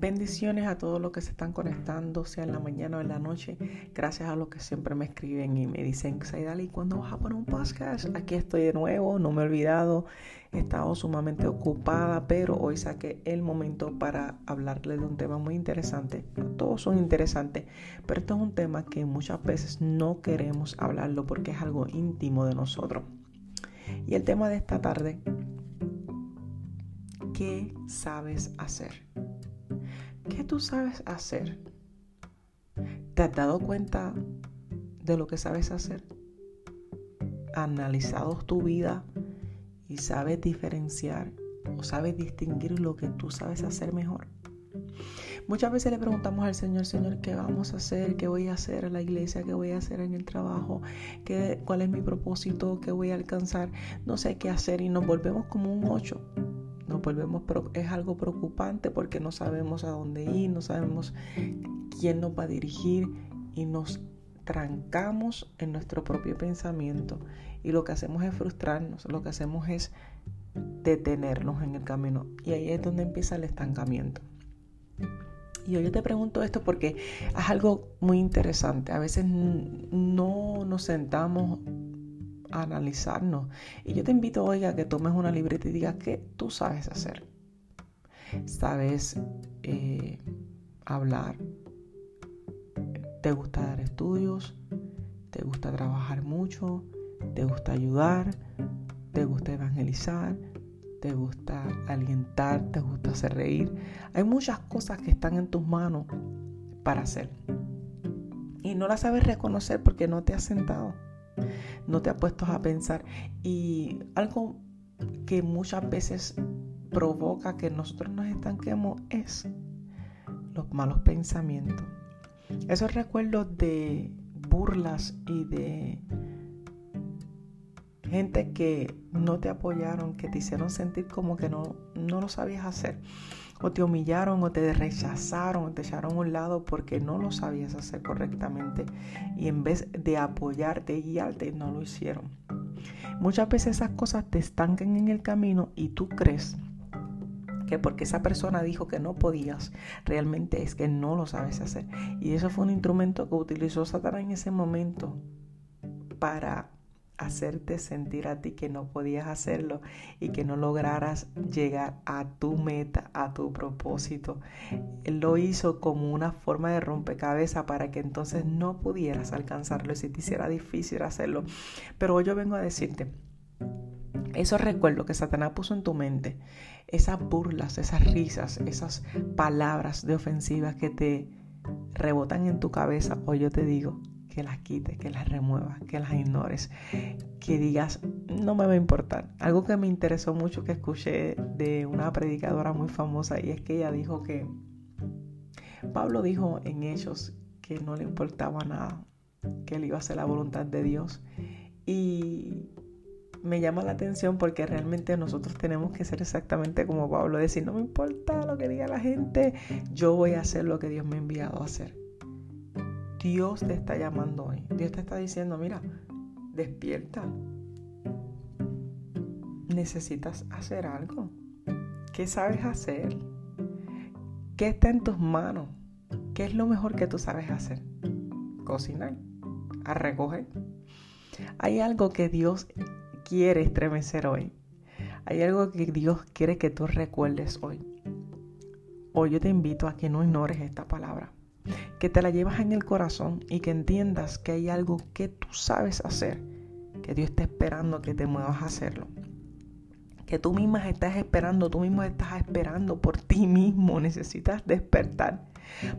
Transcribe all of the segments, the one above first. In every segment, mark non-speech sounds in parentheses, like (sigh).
Bendiciones a todos los que se están conectando, sea en la mañana o en la noche. Gracias a los que siempre me escriben y me dicen, Saidali, ¿cuándo vas a poner un podcast? Aquí estoy de nuevo, no me he olvidado. He estado sumamente ocupada, pero hoy saqué el momento para hablarles de un tema muy interesante. Todos son interesantes, pero esto es un tema que muchas veces no queremos hablarlo porque es algo íntimo de nosotros. Y el tema de esta tarde, ¿qué sabes hacer? ¿Qué tú sabes hacer? ¿Te has dado cuenta de lo que sabes hacer? ¿Analizado tu vida y sabes diferenciar o sabes distinguir lo que tú sabes hacer mejor? Muchas veces le preguntamos al Señor, Señor, ¿qué vamos a hacer? ¿Qué voy a hacer en la iglesia? ¿Qué voy a hacer en el trabajo? ¿Qué, ¿Cuál es mi propósito? ¿Qué voy a alcanzar? No sé qué hacer y nos volvemos como un ocho nos volvemos, es algo preocupante porque no sabemos a dónde ir, no sabemos quién nos va a dirigir y nos trancamos en nuestro propio pensamiento y lo que hacemos es frustrarnos, lo que hacemos es detenernos en el camino y ahí es donde empieza el estancamiento. Y yo te pregunto esto porque es algo muy interesante. A veces no nos sentamos analizarnos. Y yo te invito hoy a que tomes una libreta y digas qué tú sabes hacer. Sabes eh, hablar, te gusta dar estudios, te gusta trabajar mucho, te gusta ayudar, te gusta evangelizar, te gusta alientar, te gusta hacer reír. Hay muchas cosas que están en tus manos para hacer. Y no las sabes reconocer porque no te has sentado no te has puesto a pensar. Y algo que muchas veces provoca que nosotros nos estanquemos es los malos pensamientos. Esos recuerdos de burlas y de gente que no te apoyaron, que te hicieron sentir como que no, no lo sabías hacer o te humillaron o te rechazaron o te echaron a un lado porque no lo sabías hacer correctamente y en vez de apoyarte y guiarte no lo hicieron. Muchas veces esas cosas te estancan en el camino y tú crees que porque esa persona dijo que no podías, realmente es que no lo sabes hacer. Y eso fue un instrumento que utilizó Satanás en ese momento para hacerte sentir a ti que no podías hacerlo y que no lograras llegar a tu meta, a tu propósito. Él lo hizo como una forma de rompecabezas para que entonces no pudieras alcanzarlo y si te hiciera difícil hacerlo. Pero hoy yo vengo a decirte, esos recuerdos que Satanás puso en tu mente, esas burlas, esas risas, esas palabras de ofensivas que te rebotan en tu cabeza, hoy yo te digo, que las quites, que las remuevas, que las ignores, que digas, no me va a importar. Algo que me interesó mucho que escuché de una predicadora muy famosa y es que ella dijo que Pablo dijo en ellos que no le importaba nada, que él iba a hacer la voluntad de Dios. Y me llama la atención porque realmente nosotros tenemos que ser exactamente como Pablo, decir, no me importa lo que diga la gente, yo voy a hacer lo que Dios me ha enviado a hacer. Dios te está llamando hoy. Dios te está diciendo, mira, despierta. Necesitas hacer algo. ¿Qué sabes hacer? ¿Qué está en tus manos? ¿Qué es lo mejor que tú sabes hacer? Cocinar, a recoger. Hay algo que Dios quiere estremecer hoy. Hay algo que Dios quiere que tú recuerdes hoy. Hoy yo te invito a que no ignores esta palabra que te la llevas en el corazón y que entiendas que hay algo que tú sabes hacer, que Dios está esperando que te muevas a hacerlo. Que tú misma estás esperando, tú mismo estás esperando por ti mismo, necesitas despertar.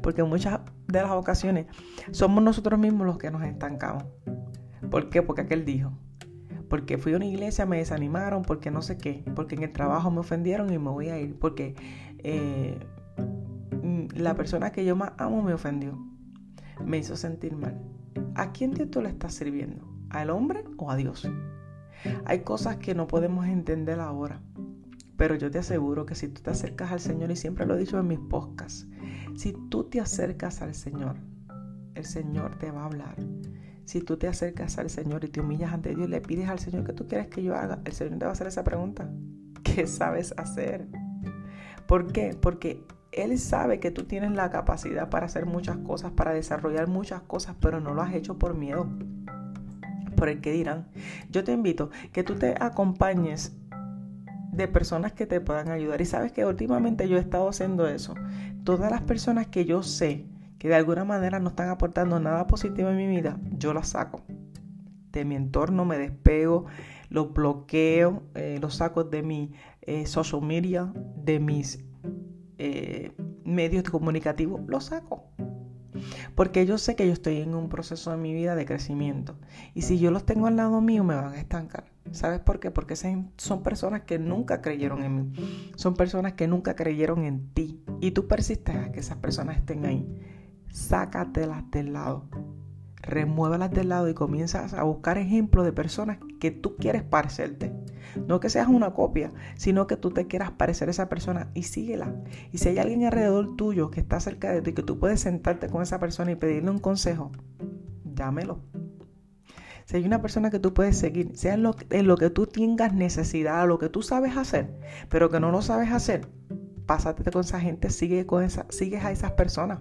Porque en muchas de las ocasiones somos nosotros mismos los que nos estancamos. ¿Por qué? Porque aquel dijo. Porque fui a una iglesia, me desanimaron, porque no sé qué. Porque en el trabajo me ofendieron y me voy a ir. Porque eh, la persona que yo más amo me ofendió. Me hizo sentir mal. ¿A quién Dios tú le estás sirviendo? ¿Al hombre o a Dios? Hay cosas que no podemos entender ahora. Pero yo te aseguro que si tú te acercas al Señor, y siempre lo he dicho en mis podcasts, si tú te acercas al Señor, el Señor te va a hablar. Si tú te acercas al Señor y te humillas ante Dios y le pides al Señor que tú quieres que yo haga, el Señor te va a hacer esa pregunta. (laughs) ¿Qué sabes hacer? ¿Por qué? Porque Él sabe que tú tienes la capacidad para hacer muchas cosas, para desarrollar muchas cosas, pero no lo has hecho por miedo, por el que dirán. Yo te invito que tú te acompañes de personas que te puedan ayudar. Y sabes que últimamente yo he estado haciendo eso. Todas las personas que yo sé que de alguna manera no están aportando nada positivo en mi vida, yo las saco. De mi entorno me despego, los bloqueo, eh, los saco de mi eh, social media, de mis eh, medios comunicativos, los saco. Porque yo sé que yo estoy en un proceso de mi vida de crecimiento. Y si yo los tengo al lado mío, me van a estancar. ¿Sabes por qué? Porque son personas que nunca creyeron en mí. Son personas que nunca creyeron en ti. Y tú persistes a que esas personas estén ahí. Sácatelas del lado. Remuévalas del lado y comienzas a buscar ejemplos de personas que tú quieres parecerte. No que seas una copia, sino que tú te quieras parecer a esa persona y síguela. Y si hay alguien alrededor tuyo que está cerca de ti, que tú puedes sentarte con esa persona y pedirle un consejo, dámelo. Si hay una persona que tú puedes seguir, sea en lo, en lo que tú tengas necesidad, lo que tú sabes hacer, pero que no lo sabes hacer, pásate con esa gente, sigue con esa, sigues a esas personas.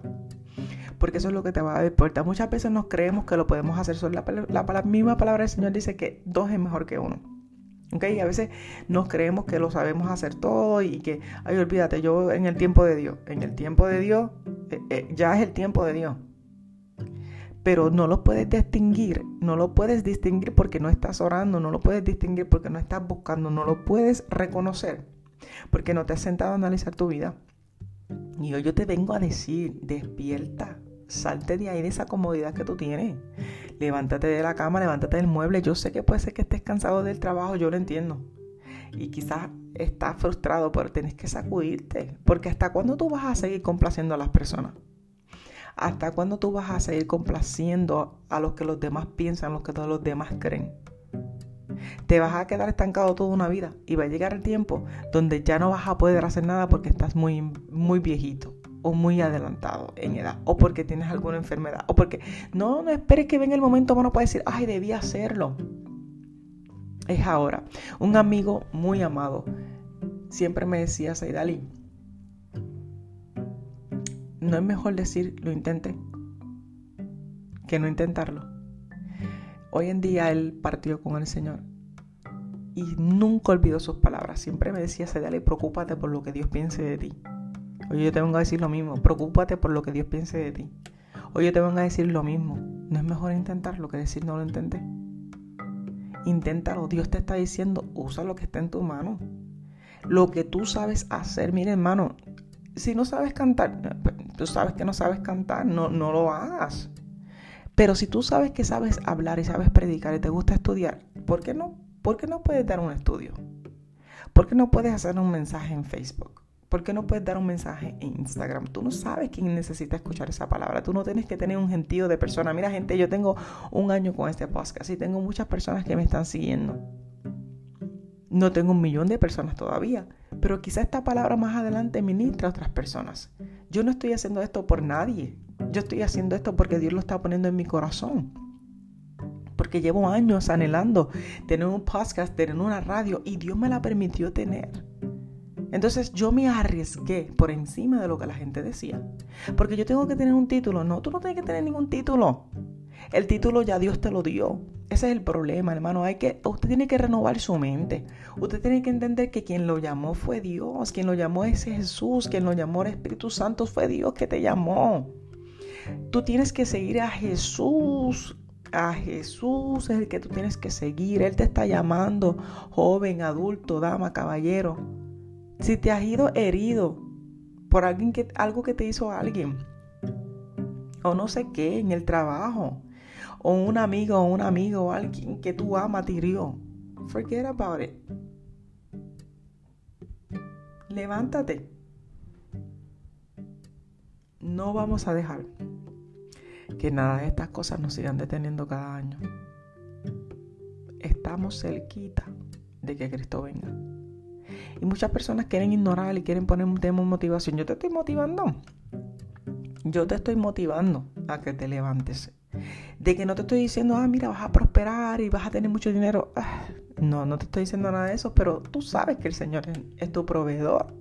Porque eso es lo que te va a dar puerta. Muchas veces nos creemos que lo podemos hacer. Solo la, misma palabra del Señor dice que dos es mejor que uno. ¿Ok? A veces nos creemos que lo sabemos hacer todo y que, ay, olvídate, yo en el tiempo de Dios. En el tiempo de Dios, eh, eh, ya es el tiempo de Dios pero no lo puedes distinguir, no lo puedes distinguir porque no estás orando, no lo puedes distinguir porque no estás buscando, no lo puedes reconocer porque no te has sentado a analizar tu vida. Y hoy yo te vengo a decir, despierta, salte de ahí de esa comodidad que tú tienes. Levántate de la cama, levántate del mueble. Yo sé que puede ser que estés cansado del trabajo, yo lo entiendo. Y quizás estás frustrado, pero tienes que sacudirte. Porque hasta cuándo tú vas a seguir complaciendo a las personas. ¿Hasta cuándo tú vas a seguir complaciendo a los que los demás piensan, los que todos los demás creen? Te vas a quedar estancado toda una vida y va a llegar el tiempo donde ya no vas a poder hacer nada porque estás muy, muy viejito o muy adelantado en edad o porque tienes alguna enfermedad o porque no, no esperes que venga el momento no puedes decir, ay, debía hacerlo. Es ahora. Un amigo muy amado siempre me decía, Saidali, no es mejor decir lo intenté que no intentarlo. Hoy en día él partió con el Señor y nunca olvidó sus palabras. Siempre me decía, y preocúpate por lo que Dios piense de ti. Hoy yo te vengo a decir lo mismo, preocúpate por lo que Dios piense de ti. Hoy yo te vengo a decir lo mismo. No es mejor intentarlo que decir no lo intenté. Inténtalo. Dios te está diciendo, usa lo que está en tu mano. Lo que tú sabes hacer. Mire, hermano, si no sabes cantar, tú sabes que no sabes cantar, no, no lo hagas. Pero si tú sabes que sabes hablar y sabes predicar y te gusta estudiar, ¿por qué no, por qué no puedes dar un estudio? ¿Por qué no puedes hacer un mensaje en Facebook? ¿Por qué no puedes dar un mensaje en Instagram? Tú no sabes quién necesita escuchar esa palabra. Tú no tienes que tener un gentío de persona. Mira, gente, yo tengo un año con este podcast y tengo muchas personas que me están siguiendo. No tengo un millón de personas todavía, pero quizá esta palabra más adelante ministra a otras personas. Yo no estoy haciendo esto por nadie. Yo estoy haciendo esto porque Dios lo está poniendo en mi corazón. Porque llevo años anhelando tener un podcast, tener una radio y Dios me la permitió tener. Entonces yo me arriesgué por encima de lo que la gente decía. Porque yo tengo que tener un título. No, tú no tienes que tener ningún título. El título ya Dios te lo dio. Ese es el problema, hermano. Hay que, usted tiene que renovar su mente. Usted tiene que entender que quien lo llamó fue Dios. Quien lo llamó es Jesús. Quien lo llamó el Espíritu Santo fue Dios que te llamó. Tú tienes que seguir a Jesús. A Jesús es el que tú tienes que seguir. Él te está llamando, joven, adulto, dama, caballero. Si te has ido herido por alguien que, algo que te hizo alguien, o no sé qué, en el trabajo, o un amigo o un amigo o alguien que tú amas te hirió, forget about it. Levántate. No vamos a dejar que nada de estas cosas nos sigan deteniendo cada año. Estamos cerquita de que Cristo venga. Y muchas personas quieren ignorar y quieren poner un tema de motivación. Yo te estoy motivando. Yo te estoy motivando a que te levantes. De que no te estoy diciendo, ah, mira, vas a prosperar y vas a tener mucho dinero. Ah, no, no te estoy diciendo nada de eso, pero tú sabes que el Señor es tu proveedor.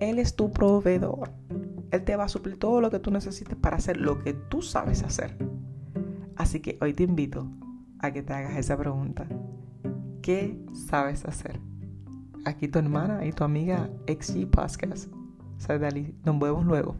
Él es tu proveedor. Él te va a suplir todo lo que tú necesites para hacer lo que tú sabes hacer. Así que hoy te invito a que te hagas esa pregunta. ¿Qué sabes hacer? aquí tu hermana y tu amiga XG Podcast. Nos vemos luego.